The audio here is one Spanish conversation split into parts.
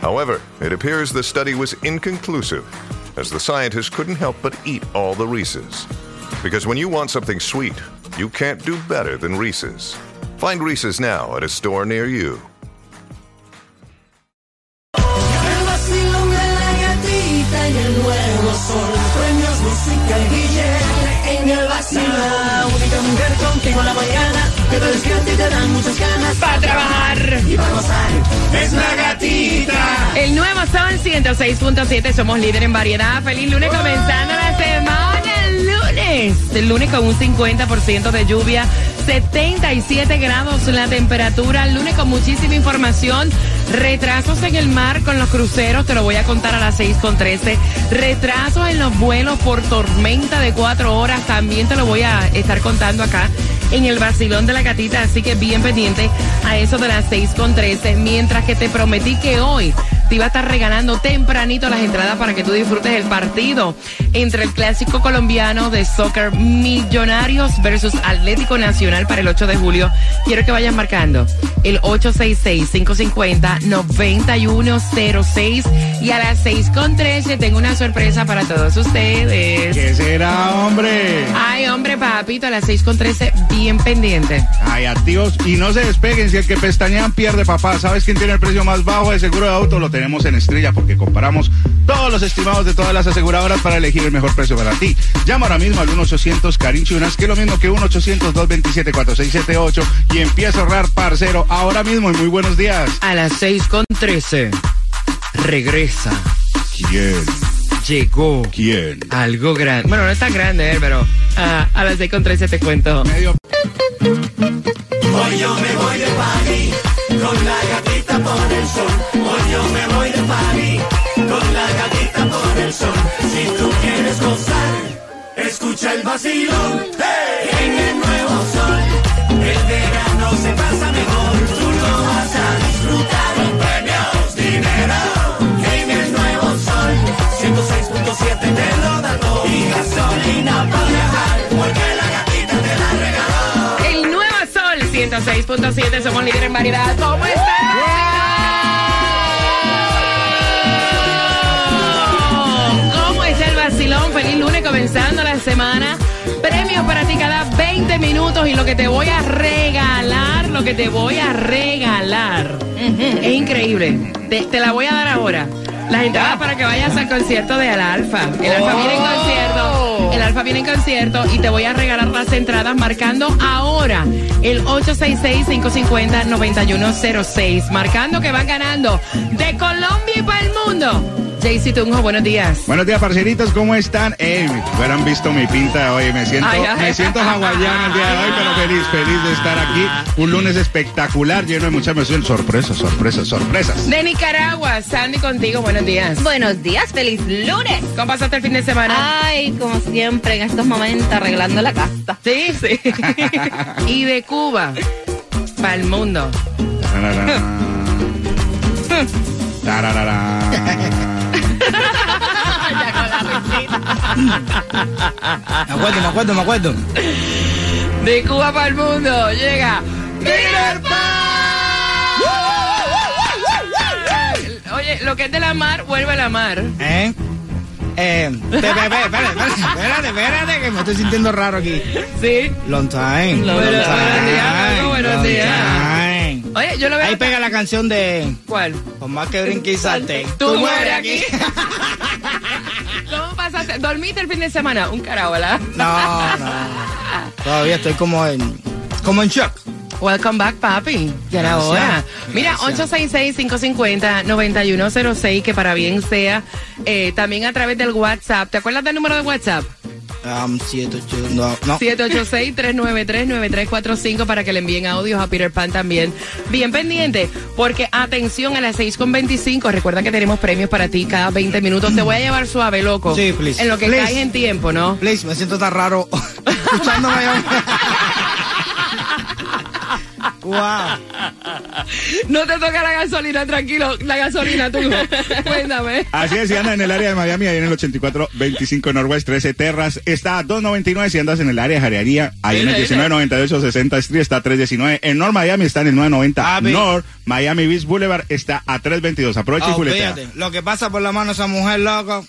However, it appears the study was inconclusive, as the scientists couldn't help but eat all the Reese's. Because when you want something sweet, you can't do better than Reese's. Find Reese's now at a store near you. Música y en el única mujer contigo en la mañana que te despierta y te dan muchas ganas Para trabajar. y para gozar. Es la gatita. El nuevo Sol 106.7, somos líder en variedad. Feliz lunes comenzando la semana. El lunes. El lunes con un 50% de lluvia, 77 grados la temperatura. El lunes con muchísima información. Retrasos en el mar con los cruceros, te lo voy a contar a las 6.13. Retrasos en los vuelos por tormenta de cuatro horas, también te lo voy a estar contando acá en el vacilón de la gatita, así que bien pendiente a eso de las 6.13. Mientras que te prometí que hoy te iba a estar regalando tempranito las entradas para que tú disfrutes el partido entre el clásico colombiano de soccer Millonarios versus Atlético Nacional para el 8 de julio. Quiero que vayas marcando el 866-550-9106 y a las 6.13 tengo una sorpresa para todos ustedes. ¿Qué será, hombre? Ay, hombre, papito, a las 6.13, bien pendiente. Ay, activos. Y no se despeguen, si el que pestañean pierde, papá. ¿Sabes quién tiene el precio más bajo de seguro de auto? Lo tenemos en Estrella porque comparamos todos los estimados de todas las aseguradoras para elegir el mejor precio para ti. Llama ahora mismo al 1-800 Carinchunas, que es lo mismo que 1-800-227-4678 y empieza a ahorrar, parcero, ahora mismo y muy buenos días. A las 6.13, regresa. ¿Quién? Llegó ¿Quién? algo grande. Bueno, no es tan grande, eh, pero ah, a las 6.13 te cuento. Medio Hoy yo me voy de party con la gatita por el sol. Hoy yo me voy de party con la gatita por el sol. Si tú quieres gozar, escucha el vacilón. En el nuevo sol, el verano se pasa 106.7, somos líderes en variedad. ¿Cómo están? ¿Cómo está el vacilón? Feliz lunes comenzando la semana. Premios para ti cada 20 minutos y lo que te voy a regalar, lo que te voy a regalar. Es increíble. Te, te la voy a dar ahora. Las entradas para que vayas al concierto de Al Alfa. El Alfa viene en concierto. El Alfa viene en concierto y te voy a regalar las entradas marcando ahora el 866-550-9106. Marcando que van ganando de Colombia y para el mundo. JC Tunjo, buenos días. Buenos días, parceritos, ¿cómo están? Eh, hubieran visto mi pinta hoy, me siento, Ay, ay, me siento ay. hawaiano el día de hoy, pero feliz, feliz de estar aquí. Un lunes espectacular, lleno de mucha emoción, sorpresas, sorpresas, sorpresas. De Nicaragua, Sandy contigo, buenos días. Buenos días, feliz lunes. ¿Cómo pasaste el fin de semana? Ay, como siempre en estos momentos arreglando la casa. Sí, sí. y de Cuba para el mundo. Me acuerdo, me acuerdo, me acuerdo. De Cuba para el mundo llega Peter Pan. Oye, lo que es de la mar, vuelve a la mar. ¿Eh? Eh, espérate, espérate, espérate, que me estoy sintiendo raro aquí. Sí. Long time. Long- time, buenos días. Oye, yo lo veo. Ahí pega la canción de ¿Cuál? Por más que brinque y salte. Tú mueres aquí. ¿Dormiste el fin de semana? Un carajo, ¿verdad? No, no. Todavía estoy como en, como en shock. Welcome back, papi. Ya era hora. Mira, Gracias. 866-550-9106, que para bien sea. eh, también a través del WhatsApp. ¿Te acuerdas del número de WhatsApp? Um, 78, no, no. 786-393-9345 para que le envíen audios a Peter Pan también. Bien pendiente, porque atención a las 6.25. Recuerda que tenemos premios para ti cada 20 minutos. Te voy a llevar suave, loco. Sí, please. En lo que Please. caes en tiempo, ¿no? Please, me siento tan raro escuchándome. wow. No te toca la gasolina, tranquilo. La gasolina, tú. Cuéntame. Así es, si andas en el área de Miami, ahí en el 8425 Northwest 13 Terras, está a 299 si andas en el área de Jarearía, ahí en el 1998 60 Street está a 319. En North Miami está en el 990 Ah. North Miami Beach Boulevard está a 322. Aprovecha y Oh, juletea. fíjate, lo que pasa por la mano esa mujer, loco,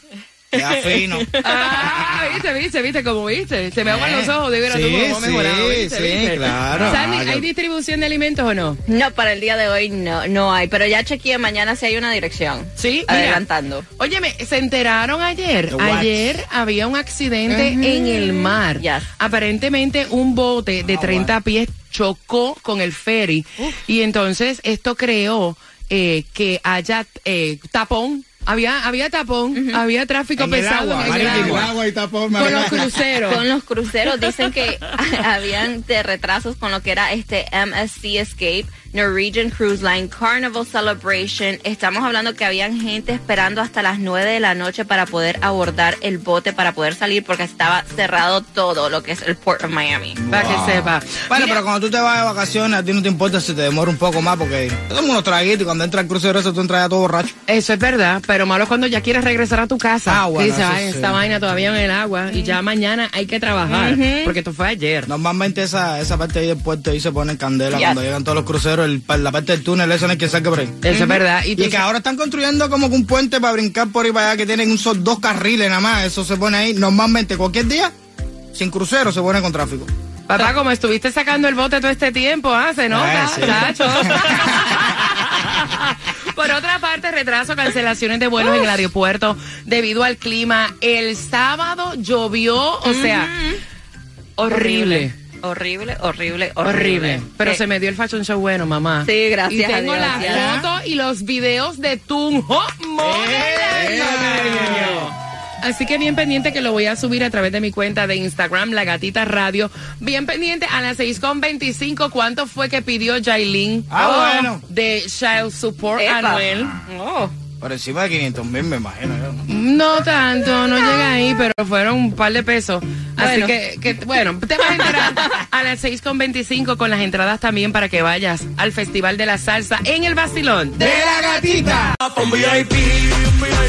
queda fino. Ah, viste, viste, viste, como viste. Se me aguan los ojos de ver a tú Sí, cómo has sí, mejorado, viste, sí, viste. claro. Sandy, Ah, ¿hay yo- distribución de alimentos o no? No, para el día de hoy no, no hay, pero ya chequeé mañana si hay una dirección. Sí, mira. Adelantando. Óyeme, se enteraron ayer. Ayer había un accidente en el mar. Yes. Aparentemente un bote de 30 pies chocó con el ferry y entonces esto creó eh, que haya eh, tapón. Había, había tapón, había tráfico En el pesado agua, en el marítimo. agua. agua y tapón, Con los cruceros. Con los cruceros dicen que habían de retrasos con lo que era este MSC Escape, Norwegian Cruise Line, Carnival Celebration. Estamos hablando que habían gente esperando hasta las 9 de la noche para poder abordar el bote, para poder salir, porque estaba cerrado todo lo que es el Port of Miami. Para que sepa. Bueno, Mira, pero cuando tú te vas de vacaciones, a ti no te importa si te demora un poco más, porque tenemos unos traguitos y cuando entra el crucero, eso tú entras ya todo borracho. Eso es verdad, pero malo es cuando ya quieres regresar a tu casa. Ah, bueno, dices, eso "Ay, sí. esta vaina todavía en el agua y ya mañana hay que trabajar, porque esto fue ayer. Normalmente esa, esa parte ahí del puerto ahí se pone en candela Yes. cuando llegan todos los cruceros, el- la parte del túnel, eso no hay que saque por ahí. Eso es verdad. Y, que ahora están construyendo como que un puente para brincar por ahí para allá que tienen un dos carriles nada más. Eso se pone ahí normalmente cualquier día, sin crucero, se pone con tráfico. Papá, como estuviste sacando el bote todo este tiempo, ¿ah? Se nota, sí. chacho. Por otra parte, retraso, cancelaciones de vuelos en el aeropuerto debido al clima. El sábado llovió, o sea, horrible. Horrible, horrible, horrible. Horrible. Pero Eh, se me dio el fashion show bueno, mamá. Sí, gracias Y a tengo Dios, las fotos y los videos de Tunjo modelando. Así que bien pendiente que lo voy a subir a través de mi cuenta de Instagram, La Gatita Radio. Bien pendiente a las 6.25, ¿cuánto fue que pidió Jailin? Ah, bueno. De Child Support Epa. Anuel. Oh. Por encima de 500 mil, me imagino. yo. No tanto, no llega ahí, pero fueron un par de pesos. Así Bueno. que, que, bueno, te vas a enterar a las 6.25 con las entradas también para que vayas al Festival de la Salsa en el Basilón. ¡De la gatita!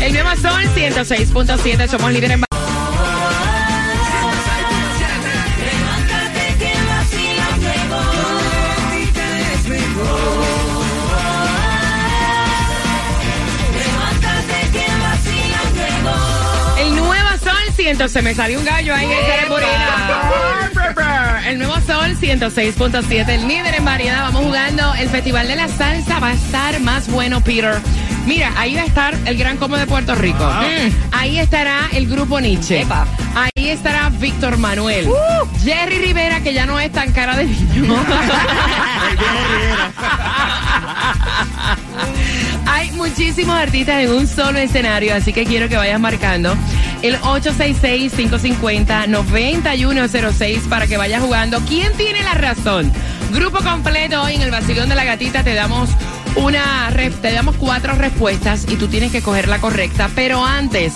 El nuevo Sol 106.7, somos líderes en... Sol 100, se me salió un gallo ahí en el. El nuevo Sol 106.7, el líder en variedad. Vamos jugando. El Festival de la Salsa va a estar más bueno, Peter. Mira, ahí va a estar el Gran Como de Puerto Rico. Mm. Ahí estará el Grupo Nietzsche. Epa. Ahí estará Víctor Manuel. Jerry Rivera, que ya no es tan cara de niño. Hay muchísimos artistas en un solo escenario, así que quiero que vayas marcando el 866-550-9106 para que vayas jugando. ¿Quién tiene la razón? Grupo completo hoy en el Basilón de la Gatita te damos una te damos cuatro respuestas y tú tienes que coger la correcta. Pero antes,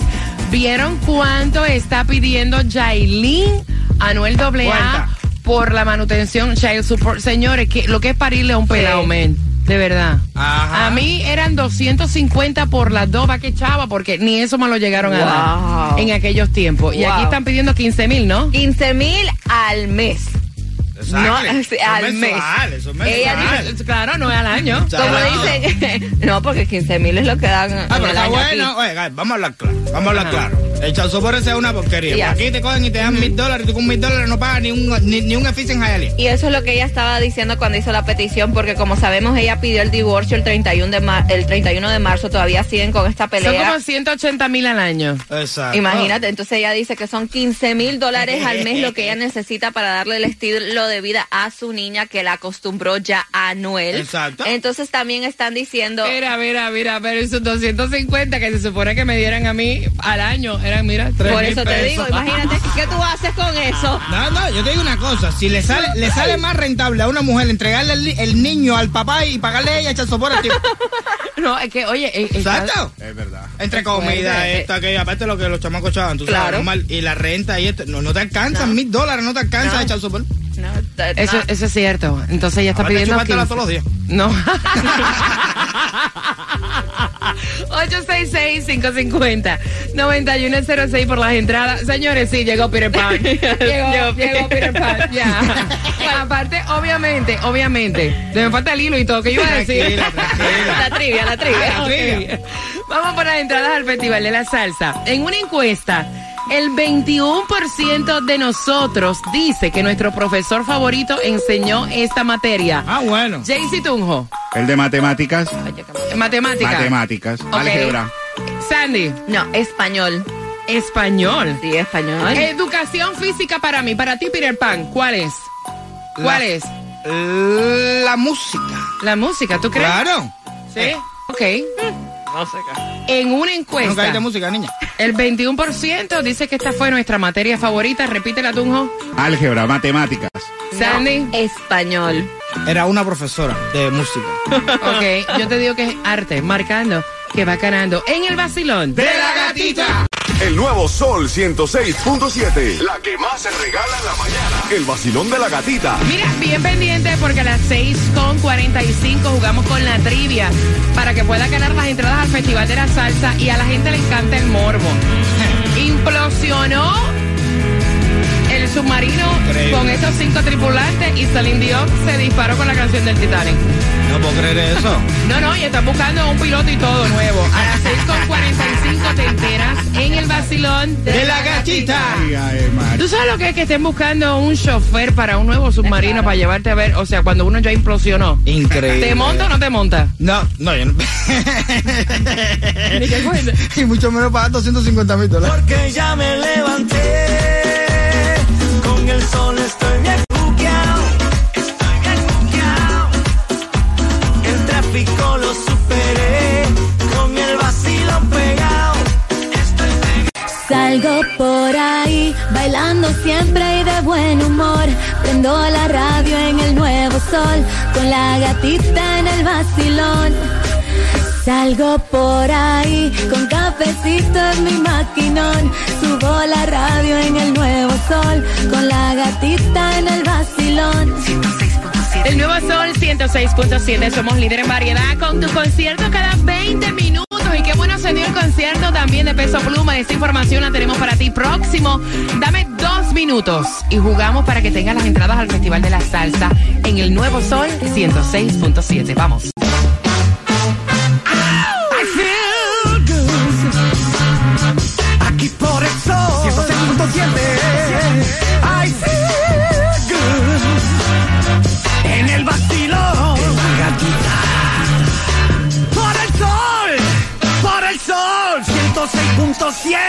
¿vieron cuánto está pidiendo Jailin Anuel AA por la manutención Child Support? Señores, que, lo que es parirle a un pelado, men. De verdad. Ajá. A mí eran 250 por las dos va que chava, porque ni eso me lo llegaron a dar en aquellos tiempos. Y aquí están pidiendo 15 mil, ¿no? 15 mil al mes. No, Exacto. sí, Eso al es mes. mensual, eso es Ella dice- Claro, no es al año. Como no. dicen, no, porque 15 mil es lo que dan Ah, pero está bueno. Gaby, vamos a hablar claro. Vamos a hablar Ajá. claro. El chauzopor ese es una porquería. Aquí te cogen y te dan mil dólares y tú con mil dólares no pagas ni un, ni, ni un en Hialeah. Y eso es lo que ella estaba diciendo cuando hizo la petición, porque como sabemos, ella pidió el divorcio el 31 de, mar- el 31 de marzo, todavía siguen con esta Son pelea. como 180 mil al año. Exacto. Imagínate, entonces ella dice que son 15 mil dólares al mes lo que ella necesita para darle el estilo de vida a su niña que la acostumbró ya a Anuel. Exacto. Entonces también están diciendo, Mira, mira, mira, pero esos 250 que se supone que me dieran a mí al año, mira, tres Por eso te pesos. digo, imagínate, ¿qué tú haces con eso? No, no, yo te digo una cosa. Si le sale, le sale más rentable a una mujer entregarle el, ni- el niño al papá y pagarle a ella echar sopor al tipo. No, es que, oye, eh, Exacto. Es verdad. Entre comida, esto, aquello, aparte lo que los chamacos echaban, tú sabes, normal, y la renta y esto, no, no te alcanzan, mil dólares no te alcanza No. a echar sopor. No, Eso, no. eso es cierto. Entonces ella está Ahora pidiendo 15. todos los días. No. 866-550-9106 por las entradas. Señores, sí, llegó Peter Pan. llegó, llegó Peter Pan. Ya. Bueno, aparte, obviamente, obviamente. Me falta el hilo y todo. que yo iba a decir? Tranquila, tranquila. La trivia, la trivia. trivia. Ok. Vamos por las entradas al Festival de la Salsa. En una encuesta, el 21% de nosotros dice que nuestro profesor favorito enseñó esta materia. Ah, bueno. Jaycee Tunjo, El de matemáticas. matemática. Matemáticas. Ok. Álgebra. Sandy, No, español. español. Sí, español. Educación física para mí, para ti Peter Pan, ¿cuál es? ¿Cuál La- es? La música. La música, ¿tú crees? Claro. Sí. Ok. En una No encuesta, caíste música, niña. El 21% dice que esta fue nuestra materia favorita. Repítela, Tunjo. Álgebra. Matemáticas. Sandy. Español. Era una profesora de música. Ok, yo te digo que es arte, marcando que va ganando en el vacilón. ¡De la gatita! El nuevo Sol 106.7. La que más se regala en la mañana. El vacilón de la gatita. Mira, bien pendiente porque a las 6.45 jugamos con la trivia para que pueda ganar las entradas al Festival de la Salsa y a la gente le encanta el morbo. Implosionó el submarino Increíble. con esos cinco tripulantes y Celine Dion se disparó con la canción del Titanic. No puedo creer eso. No, no, y están buscando un piloto y todo nuevo. A las 6.45 te enteras en el vacilón ¡De la gatita! Ay, Mar. ¿Tú sabes lo que es que estén buscando un chofer para un nuevo submarino para llevarte a ver? O sea, cuando uno ya implosionó. Increíble. ¿Te monta o no te monta? No, no, yo no. Ni que cuente. y mucho menos pagar 250 mil dólares. Porque ya me levanté. Con el sol estoy bien buqueado. Estoy bien buqueado. El tráfico lo superé. Con el vacilón pegado. Estoy pegado. Salgo por ahí, bailando siempre y de buen humor. Prendo la radio en el nuevo sol, con la gatita en el vacilón. Salgo por ahí, con cafecito en mi maquinón. Subo la radio en el nuevo sol, con la gatita en el vacilón. El nuevo Sol 106.7, somos líder en variedad con tu concierto cada 20 minutos. Y qué bueno se dio el concierto también de Peso Pluma. Esta información la tenemos para ti próximo. Dame dos minutos y jugamos para que tengas las entradas al Festival de la Salsa en el nuevo Sol 106.7. Vamos. 106.7 I feel good En el vacilón. La gatita. Por el sol Por el sol 106.7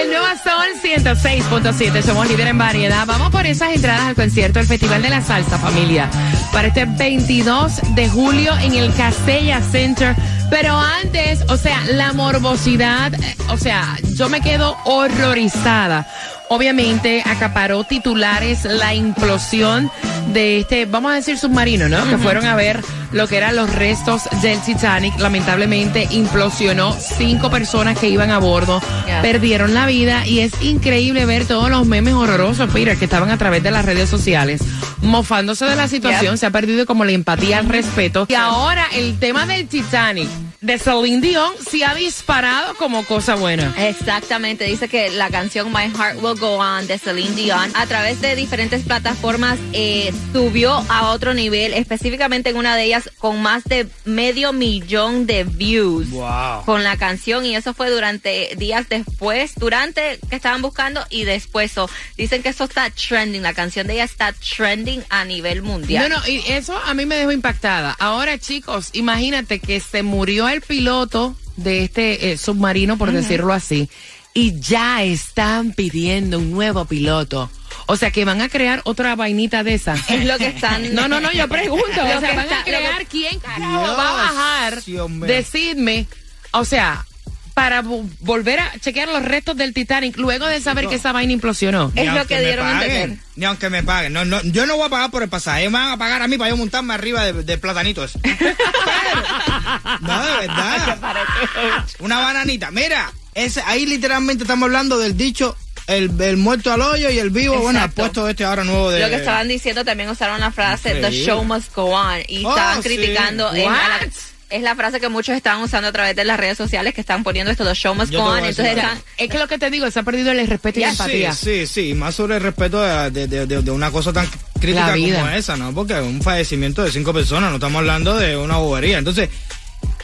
El nuevo Sol 106.7, somos líder en variedad. Vamos por esas entradas al concierto del Festival de la Salsa, familia, para este 22 de julio en el Castella Center. Pero antes, o sea, la morbosidad, eh, o sea, yo me quedo horrorizada. Obviamente acaparó titulares la implosión de este, vamos a decir submarino, ¿no? Que fueron a ver lo que eran los restos del Titanic. Lamentablemente implosionó cinco personas que iban a bordo, perdieron la vida y es increíble ver todos los memes horrorosos, Peter, que estaban a través de las redes sociales, mofándose de la situación. Se ha perdido como la empatía, el respeto. Y ahora el tema del Titanic de Celine Dion se ha disparado como cosa buena. Exactamente, dice que la canción My Heart Will Go On de Celine Dion a través de diferentes plataformas eh, subió a otro nivel, específicamente en una de ellas con más de medio millón de views Wow. con la canción y eso fue durante días después, durante que estaban buscando y después. So, dicen que eso está trending, la canción de ella está trending a nivel mundial. No, no, y eso a mí me dejó impactada. Ahora, chicos, imagínate que se murió el piloto de este eh, submarino, por decirlo así, y ya están pidiendo un nuevo piloto. O sea, que van a crear otra vainita de esa. Es lo que están. No, no, no, yo pregunto. O sea, van está- a que- crear quién carajo Dios, va a bajar. Dios. Decidme, o sea, para vo- volver a chequear los restos del Titanic luego de saber que esa vaina implosionó. Es lo que dieron a paguen, entender. Ni aunque me paguen. No, no, yo no voy a pagar por el pasaje. Ellos me van a pagar a mí para yo montarme arriba de, de platanito ese. Pero- no, de verdad. Una bananita. Mira, ese, ahí literalmente estamos hablando del dicho el, el muerto al hoyo y el vivo, bueno, Exacto. puesto este ahora nuevo de... Lo que estaban diciendo también usaron la frase The show must go on y Oh, estaban sí. criticando en- la- es la frase que muchos estaban usando a través de las redes sociales que están poniendo esto The show must go on entonces están Es que lo que te digo, se ha perdido el respeto y la empatía. Sí, sí, sí, más sobre el respeto de, de- de- una cosa tan crítica como esa, ¿no? Porque un fallecimiento de cinco personas, no estamos hablando de una bobería. Entonces,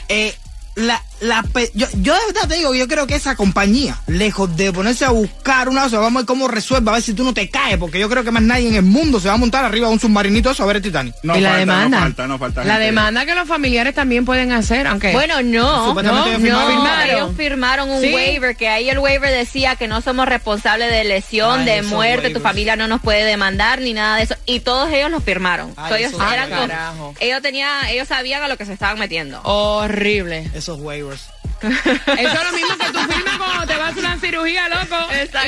eh, la, la, pe- yo, yo de verdad te digo, yo creo que esa compañía, lejos de ponerse a buscar una cosa, vamos a ver cómo resuelve, a ver si tú no te caes, porque yo creo que más nadie en el mundo se va a montar arriba de un submarinito eso a ver el Titanic. No y la falta, demanda. no falta, no falta. la demanda que los familiares también pueden hacer, aunque. bueno no Supuestamente no, ellos firmaron. no, Firmaron. ellos firmaron un Sí. waiver que ahí el waiver decía que no somos responsables de lesión Ay, de muerte tu familia no nos puede demandar ni nada de eso y todos ellos lo firmaron Ay, ellos eran con- ellos tenían ellos sabían a lo que se estaban metiendo horrible. Esos waivers. Eso es lo mismo que tú firmas cuando te vas a una cirugía, loco.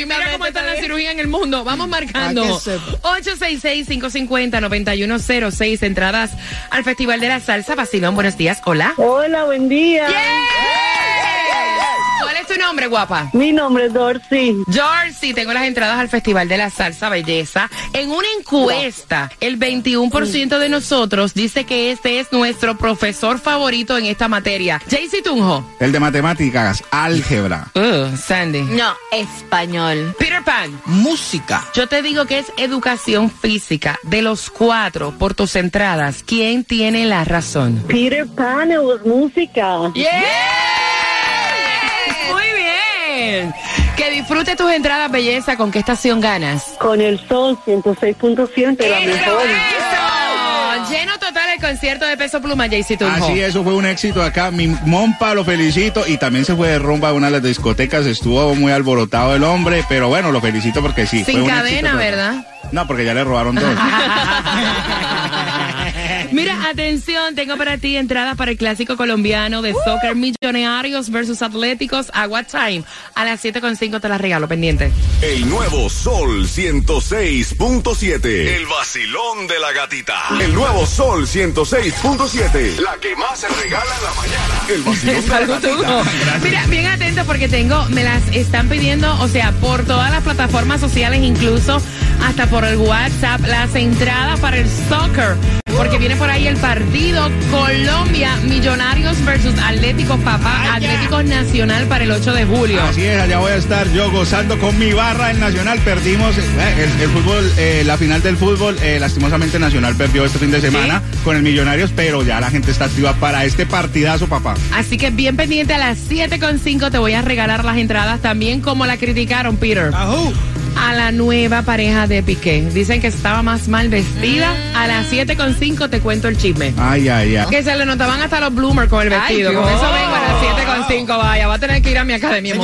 Y mira cómo está la cirugía en el mundo. Vamos marcando. Que sepa. 866-550-9106. Entradas al Festival de la Salsa. Basilón, buenos días. Hola. Hola, buen día. ¿Cuál es tu nombre, guapa? Mi nombre es Dorcy. Georgie, tengo las entradas al Festival de la Salsa Belleza. En una encuesta, el 21% de nosotros dice que este es nuestro profesor favorito en esta materia. Jaycee Tunjo. El de matemáticas, álgebra. Uh, Sandy. no español Peter Pan. Música. Yo te digo que es educación física. De los cuatro, por tus entradas, ¿quién tiene la razón? Peter Pan, it was música. Muy bien. Que disfrute tus entradas, belleza. ¿Con qué estación ganas? Con el sol 106.7, la ¡Eso, mejor. eso! Lleno total el concierto de Peso Pluma, Jaycee Tunjo. Así, eso fue un éxito acá. Mi mompa lo felicito y también se fue de rumba a una de las discotecas. Estuvo muy alborotado el hombre, pero bueno, lo felicito porque sí. fue Sin un cadena, éxito. ¿verdad? No, porque ya le robaron dos. Mira, atención, tengo para ti entradas para el clásico colombiano de soccer Millonarios versus Atléticos Agua Time. A las 7.5 te las regalo, pendiente. El nuevo Sol 106.7. El vacilón de la gatita. El nuevo Sol 106.7. La que más se regala en la mañana. El vacilón de la gatita. Mira, bien atento porque tengo, me las están pidiendo, o sea, por todas las plataformas sociales, incluso hasta por el WhatsApp, las entradas para el soccer. Porque viene por ahí el partido Colombia Millonarios versus Atlético Papá, Atlético Nacional para el 8 de julio. Así es, allá voy a estar yo gozando con mi barra el Nacional. Perdimos eh, el, el fútbol, eh, la final del fútbol, eh, lastimosamente Nacional perdió este fin de semana con el Millonarios, pero ya la gente está activa para este partidazo, papá. Así que bien pendiente a las 7.5 te voy a regalar las entradas también como la criticaron, Peter. Ajú. A la nueva pareja de Piqué. Dicen que estaba más mal vestida. A las 7.5 te cuento el chisme. Ay, ay, ay. Que se le notaban hasta los bloomers con el Ay, vestido. con Dios. eso vengo a las 7.5. Vaya, va a tener que ir a mi academia